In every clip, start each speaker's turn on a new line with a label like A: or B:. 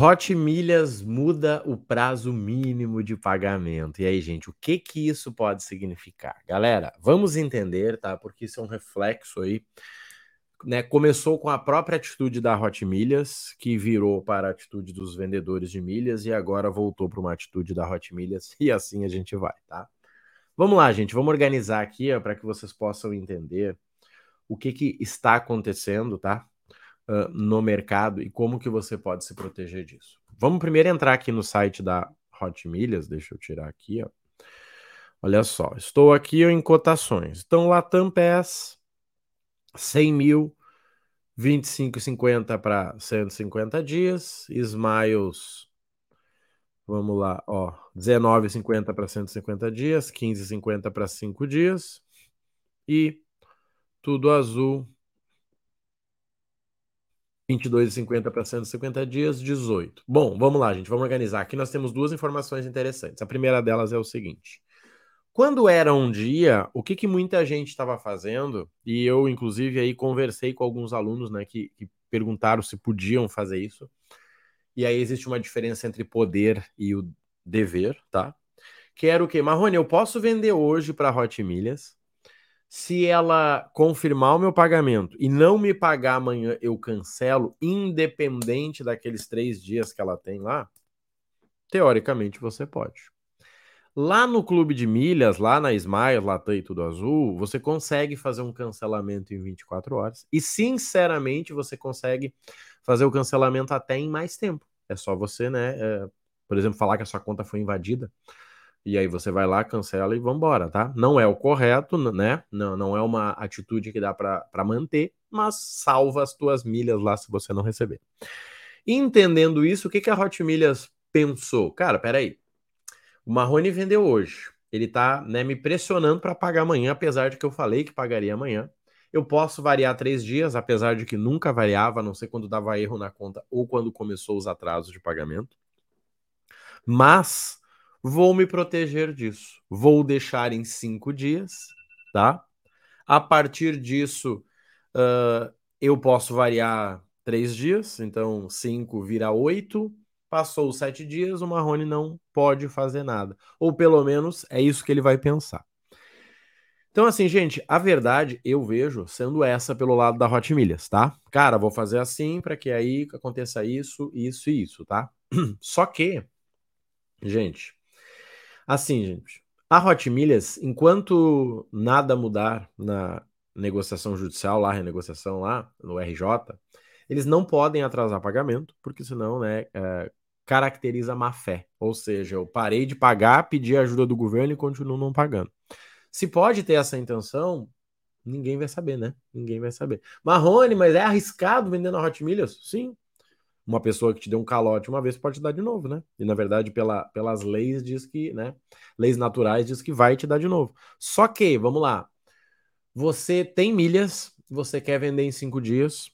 A: Hot Milhas muda o prazo mínimo de pagamento. E aí, gente, o que que isso pode significar? Galera, vamos entender, tá? Porque isso é um reflexo aí. Né? Começou com a própria atitude da Hot Milhas, que virou para a atitude dos vendedores de milhas e agora voltou para uma atitude da Hot Milhas e assim a gente vai, tá? Vamos lá, gente, vamos organizar aqui para que vocês possam entender o que, que está acontecendo, tá? Uh, no mercado e como que você pode se proteger disso. Vamos primeiro entrar aqui no site da Hot Milhas, deixa eu tirar aqui, ó. Olha só, estou aqui em cotações. Então, Latam PES, 100 mil, 25,50 para 150 dias. Smiles, vamos lá, ó, 19,50 para 150 dias, 15,50 para 5 dias. E tudo azul, 22,50 para 150 dias, 18. Bom, vamos lá, gente, vamos organizar. Aqui nós temos duas informações interessantes. A primeira delas é o seguinte: quando era um dia, o que, que muita gente estava fazendo, e eu, inclusive, aí conversei com alguns alunos né, que, que perguntaram se podiam fazer isso. E aí existe uma diferença entre poder e o dever, tá? Que era o quê? Marrone, eu posso vender hoje para Hot Milhas se ela confirmar o meu pagamento e não me pagar amanhã, eu cancelo, independente daqueles três dias que ela tem lá? Teoricamente você pode. Lá no clube de milhas, lá na Smile, Latam e Tudo Azul, você consegue fazer um cancelamento em 24 horas. E, sinceramente, você consegue fazer o cancelamento até em mais tempo. É só você, né, é, por exemplo, falar que a sua conta foi invadida e aí você vai lá, cancela e vambora, tá? Não é o correto, né? Não, não é uma atitude que dá para manter, mas salva as tuas milhas lá se você não receber. Entendendo isso, o que, que a Hot Milhas pensou? Cara, peraí. O Marrone vendeu hoje. Ele tá né, me pressionando para pagar amanhã, apesar de que eu falei que pagaria amanhã. Eu posso variar três dias, apesar de que nunca variava, a não sei quando dava erro na conta ou quando começou os atrasos de pagamento. Mas Vou me proteger disso. Vou deixar em cinco dias, tá? A partir disso, uh, eu posso variar três dias, então cinco vira oito. Passou os sete dias, o Marrone não pode fazer nada. Ou pelo menos é isso que ele vai pensar. Então, assim, gente, a verdade eu vejo sendo essa pelo lado da Hot Milhas, tá? Cara, vou fazer assim para que aí aconteça isso, isso e isso, tá? Só que, gente, Assim, gente, a Hot Milhas, enquanto nada mudar na negociação judicial lá, renegociação lá no RJ, eles não podem atrasar pagamento, porque senão, né, é, caracteriza má fé. Ou seja, eu parei de pagar, pedi ajuda do governo e continuo não pagando. Se pode ter essa intenção, ninguém vai saber, né? Ninguém vai saber. Marrone, mas é arriscado vender na Hot Milhas? Sim, uma pessoa que te deu um calote uma vez pode te dar de novo, né? E na verdade, pela, pelas leis diz que, né? Leis naturais diz que vai te dar de novo. Só que, vamos lá, você tem milhas, você quer vender em cinco dias,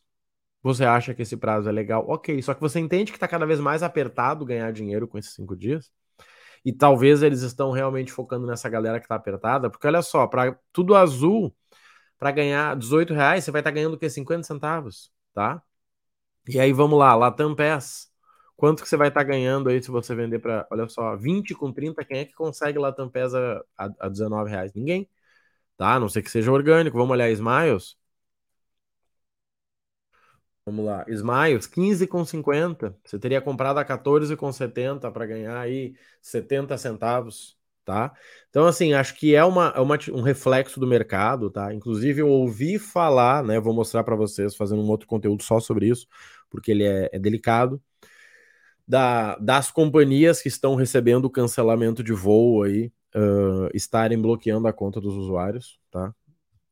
A: você acha que esse prazo é legal, ok. Só que você entende que está cada vez mais apertado ganhar dinheiro com esses cinco dias. E talvez eles estão realmente focando nessa galera que está apertada, porque olha só, para tudo azul, para ganhar 18 reais, você vai estar tá ganhando o quê? 50 centavos, tá? E aí vamos lá, Latam PES. Quanto que você vai estar tá ganhando aí se você vender para, olha só, 20 com 30, quem é que consegue Latam PES a, a, a 19 reais? Ninguém. Tá? A não ser que seja orgânico. Vamos olhar Smiles. Vamos lá, Smiles, 15 com 50. Você teria comprado a 14 com 70 para ganhar aí 70 centavos tá? Então, assim, acho que é, uma, é uma, um reflexo do mercado, tá? Inclusive, eu ouvi falar, né? Vou mostrar para vocês, fazendo um outro conteúdo só sobre isso, porque ele é, é delicado, da, das companhias que estão recebendo cancelamento de voo aí, uh, estarem bloqueando a conta dos usuários, tá?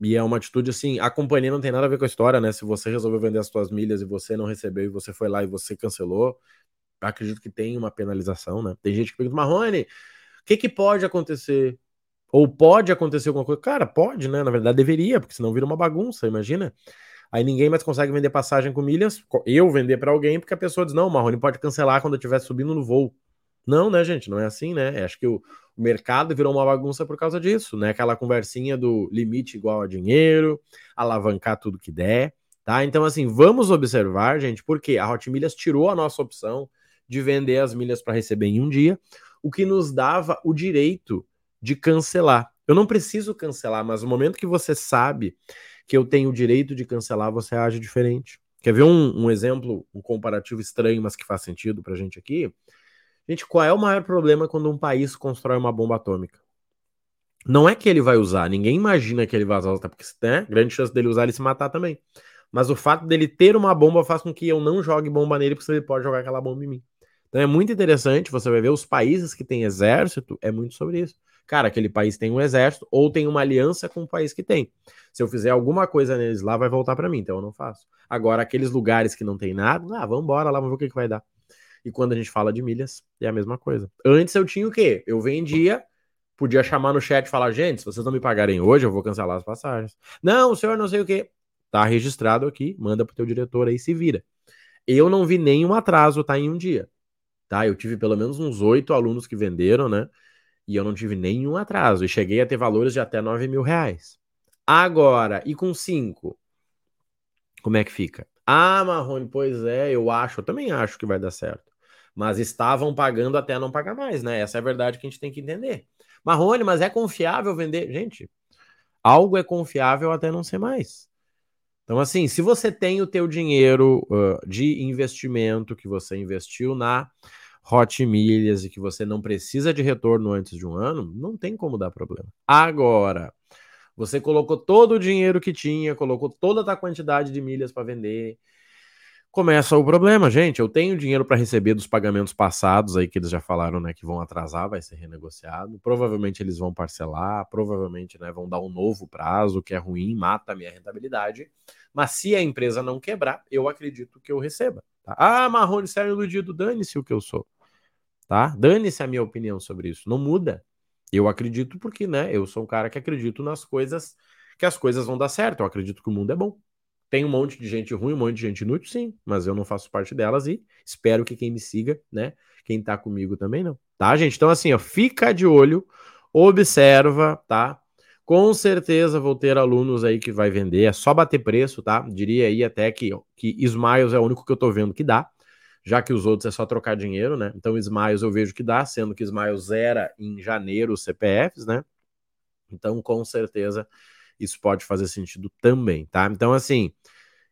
A: E é uma atitude assim, a companhia não tem nada a ver com a história, né? Se você resolveu vender as suas milhas e você não recebeu e você foi lá e você cancelou, acredito que tem uma penalização, né? Tem gente que pergunta, Marrone, o que, que pode acontecer? Ou pode acontecer alguma coisa? Cara, pode, né? Na verdade, deveria, porque senão vira uma bagunça, imagina. Aí ninguém mais consegue vender passagem com milhas. Eu vender para alguém, porque a pessoa diz: não, Marrone pode cancelar quando eu estiver subindo no voo. Não, né, gente? Não é assim, né? Acho que o, o, mercado virou uma bagunça por causa disso, né? Aquela conversinha do limite igual a dinheiro, alavancar tudo que der, tá? Então, assim, vamos observar, gente, porque a Hot Milhas tirou a nossa opção de vender as milhas para receber em um dia, o que nos dava o direito de cancelar. Eu não preciso cancelar, mas no momento que você sabe que eu tenho o direito de cancelar, você age diferente. Quer ver um, um exemplo, um comparativo estranho, mas que faz sentido para gente aqui? Gente, qual é o maior problema quando um país constrói uma bomba atômica? Não é que ele vai usar, ninguém imagina que ele vai usar, porque né, grande chance dele usar ele se matar também. Mas o fato dele ter uma bomba faz com que eu não jogue bomba nele, porque ele pode jogar aquela bomba em mim. Então é muito interessante, você vai ver os países que têm exército, é muito sobre isso. Cara, aquele país tem um exército ou tem uma aliança com o país que tem. Se eu fizer alguma coisa neles lá, vai voltar para mim, então eu não faço. Agora, aqueles lugares que não tem nada, ah, vamos embora lá, vamos ver o que, que vai dar. E quando a gente fala de milhas, é a mesma coisa. Antes eu tinha o quê? Eu vendia, podia chamar no chat e falar, gente, se vocês não me pagarem hoje, eu vou cancelar as passagens. Não, senhor não sei o quê. Tá registrado aqui, manda pro teu diretor aí, se vira. Eu não vi nenhum atraso, tá, em um dia. Tá, eu tive pelo menos uns oito alunos que venderam, né? E eu não tive nenhum atraso. E cheguei a ter valores de até 9 mil reais. Agora, e com cinco? Como é que fica? Ah, Marrone, pois é, eu acho, eu também acho que vai dar certo mas estavam pagando até não pagar mais, né? Essa é a verdade que a gente tem que entender. Marrone, mas é confiável vender? Gente, algo é confiável até não ser mais. Então, assim, se você tem o teu dinheiro uh, de investimento que você investiu na Hot Milhas e que você não precisa de retorno antes de um ano, não tem como dar problema. Agora, você colocou todo o dinheiro que tinha, colocou toda a quantidade de milhas para vender, começa o problema, gente. Eu tenho dinheiro para receber dos pagamentos passados aí que eles já falaram, né, que vão atrasar, vai ser renegociado. Provavelmente eles vão parcelar, provavelmente, né, vão dar um novo prazo, que é ruim, mata a minha rentabilidade. Mas se a empresa não quebrar, eu acredito que eu receba. Tá? Ah, Marrone, você é iludido, dane-se o que eu sou. Tá? Dane-se a minha opinião sobre isso. Não muda. Eu acredito porque, né, eu sou um cara que acredito nas coisas, que as coisas vão dar certo. Eu acredito que o mundo é bom. Tem um monte de gente ruim, um monte de gente inútil, sim, mas eu não faço parte delas e espero que quem me siga, né? Quem tá comigo também não. Tá, gente? Então, assim, ó, fica de olho, observa, tá? Com certeza vou ter alunos aí que vai vender, é só bater preço, tá? Diria aí até que, que Smiles é o único que eu tô vendo que dá, já que os outros é só trocar dinheiro, né? Então, Smiles eu vejo que dá, sendo que Smiles era em janeiro os CPFs, né? Então, com certeza isso pode fazer sentido também, tá? Então, assim, o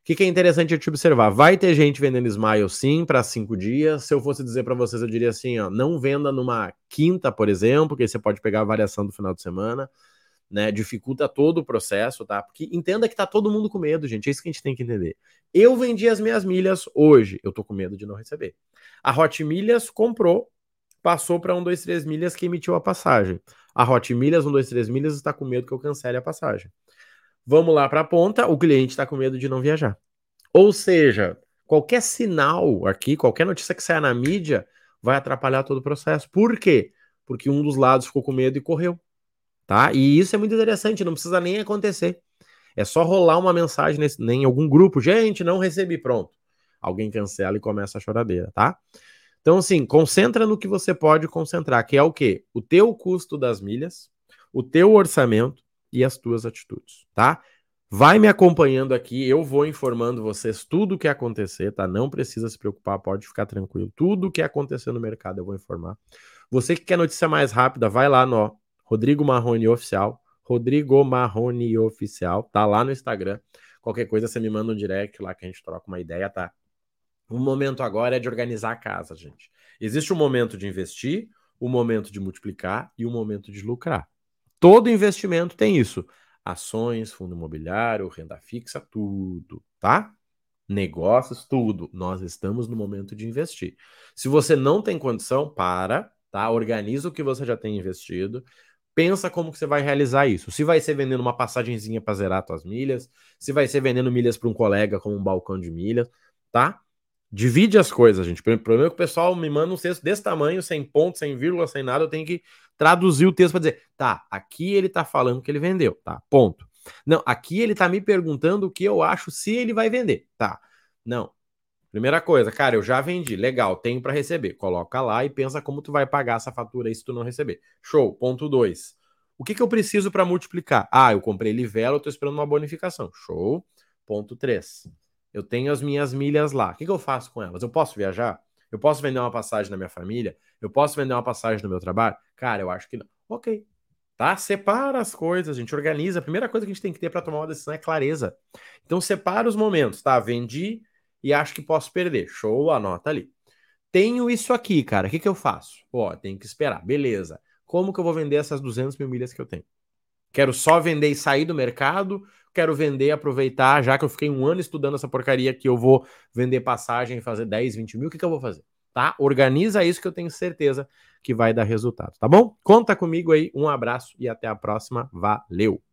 A: que, que, é interessante te observar? Vai ter gente vendendo Smile sim para cinco dias. Se eu fosse dizer para vocês, eu diria assim: ó, não venda numa quinta, por exemplo, que aí você pode pegar a variação do final de semana, né? Dificulta todo o processo, tá? Porque entenda que tá todo mundo com medo, gente. É isso que a gente tem que entender. Eu vendi as minhas milhas hoje, eu tô com medo de não receber. A Hot Milhas comprou, passou para um, dois, três milhas que emitiu a passagem. A Hot Milhas, 1, 2, 3 milhas, está com medo que eu cancele a passagem. Vamos lá para a ponta, o cliente está com medo de não viajar. Ou seja, qualquer sinal aqui, qualquer notícia que saia na mídia, vai atrapalhar todo o processo. Por quê? Porque um dos lados ficou com medo e correu. Tá? E isso é muito interessante, não precisa nem acontecer. É só rolar uma mensagem nesse, em algum grupo. Gente, não recebi, pronto. Alguém cancela e começa a choradeira, tá? Então, assim, concentra no que você pode concentrar, que é o quê? O teu custo das milhas, o teu orçamento e as tuas atitudes, tá? Vai me acompanhando aqui, eu vou informando vocês tudo o que acontecer, tá? Não precisa se preocupar, pode ficar tranquilo. Tudo o que acontecer no mercado eu vou informar. Você que quer notícia mais rápida, vai lá no Rodrigo Marrone Oficial, Rodrigo Marrone Oficial, tá lá no Instagram. Qualquer coisa você me manda um direct lá que a gente troca uma ideia, tá? O momento agora é de organizar a casa, gente. Existe um momento de investir, o um momento de multiplicar e o um momento de lucrar. Todo investimento tem isso. Ações, fundo imobiliário, renda fixa, tudo, tá? Negócios, tudo. Nós estamos no momento de investir. Se você não tem condição, para, tá? Organiza o que você já tem investido. Pensa como que você vai realizar isso. Se vai ser vendendo uma passagenzinha para zerar suas milhas, se vai ser vendendo milhas para um colega como um balcão de milhas, tá? Divide as coisas, gente. O problema é que o pessoal me manda um texto desse tamanho, sem ponto, sem vírgula, sem nada. Eu tenho que traduzir o texto para dizer, tá, aqui ele tá falando que ele vendeu, tá? Ponto. Não, aqui ele tá me perguntando o que eu acho se ele vai vender, tá? Não. Primeira coisa, cara, eu já vendi, legal, tenho para receber. Coloca lá e pensa como tu vai pagar essa fatura aí se tu não receber. Show. Ponto 2. O que, que eu preciso para multiplicar? Ah, eu comprei livelo, eu tô esperando uma bonificação. Show. Ponto 3 eu tenho as minhas milhas lá. O que, que eu faço com elas? Eu posso viajar? Eu posso vender uma passagem na minha família? Eu posso vender uma passagem no meu trabalho? Cara, eu acho que não. Ok. Tá? Separa as coisas, a gente organiza. A primeira coisa que a gente tem que ter para tomar uma decisão é clareza. Então separa os momentos, tá? Vendi e acho que posso perder. Show, anota ali. Tenho isso aqui, cara. O que, que eu faço? Ó, tem que esperar. Beleza. Como que eu vou vender essas 200 mil milhas que eu tenho? Quero só vender e sair do mercado? Quero vender e aproveitar, já que eu fiquei um ano estudando essa porcaria, que eu vou vender passagem e fazer 10, 20 mil. O que, que eu vou fazer? Tá? Organiza isso que eu tenho certeza que vai dar resultado, tá bom? Conta comigo aí. Um abraço e até a próxima. Valeu!